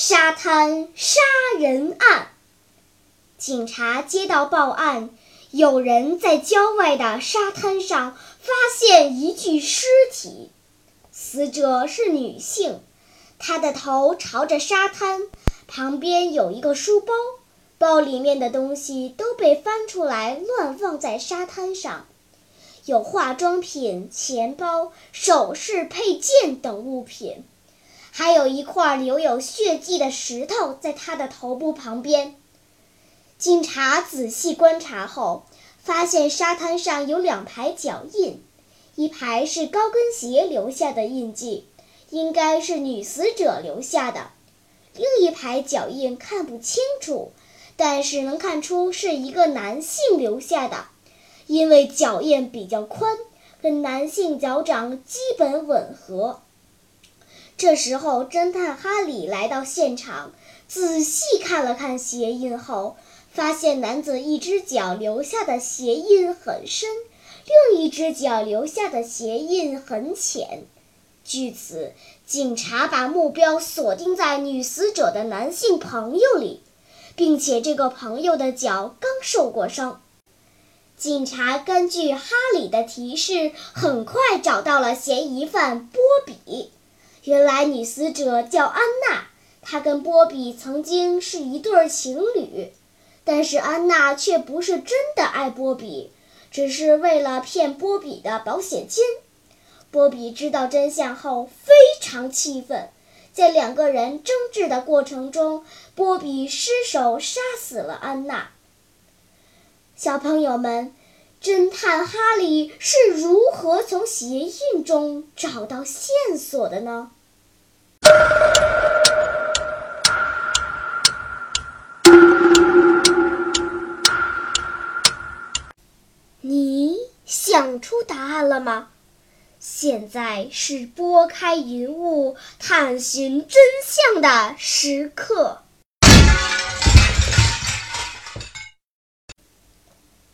沙滩杀人案，警察接到报案，有人在郊外的沙滩上发现一具尸体。死者是女性，她的头朝着沙滩，旁边有一个书包，包里面的东西都被翻出来乱放在沙滩上，有化妆品、钱包、首饰、配件等物品，还有一块留有血迹的石头在她的头部旁边。警察仔细观察后，发现沙滩上有两排脚印。一排是高跟鞋留下的印记，应该是女死者留下的；另一排脚印看不清楚，但是能看出是一个男性留下的，因为脚印比较宽，跟男性脚掌基本吻合。这时候，侦探哈里来到现场，仔细看了看鞋印后，发现男子一只脚留下的鞋印很深。另一只脚留下的鞋印很浅，据此，警察把目标锁定在女死者的男性朋友里，并且这个朋友的脚刚受过伤。警察根据哈里的提示，很快找到了嫌疑犯波比。原来女死者叫安娜，她跟波比曾经是一对情侣，但是安娜却不是真的爱波比。只是为了骗波比的保险金。波比知道真相后非常气愤，在两个人争执的过程中，波比失手杀死了安娜。小朋友们，侦探哈利是如何从鞋印中找到线索的呢？你想出答案了吗？现在是拨开云雾探寻真相的时刻。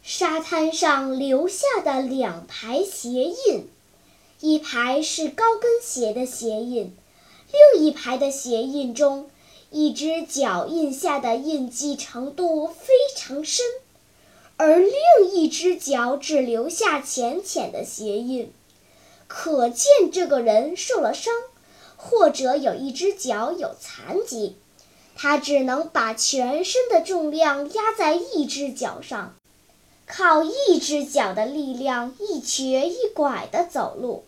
沙滩上留下的两排鞋印，一排是高跟鞋的鞋印，另一排的鞋印中，一只脚印下的印记程度非常深。而另一只脚只留下浅浅的鞋印，可见这个人受了伤，或者有一只脚有残疾，他只能把全身的重量压在一只脚上，靠一只脚的力量一瘸一拐地走路。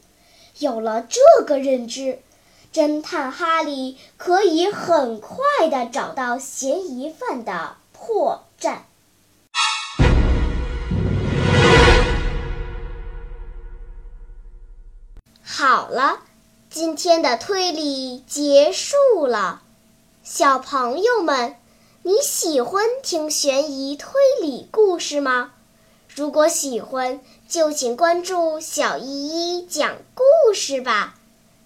有了这个认知，侦探哈利可以很快的找到嫌疑犯的破绽。好了，今天的推理结束了。小朋友们，你喜欢听悬疑推理故事吗？如果喜欢，就请关注小依依讲故事吧。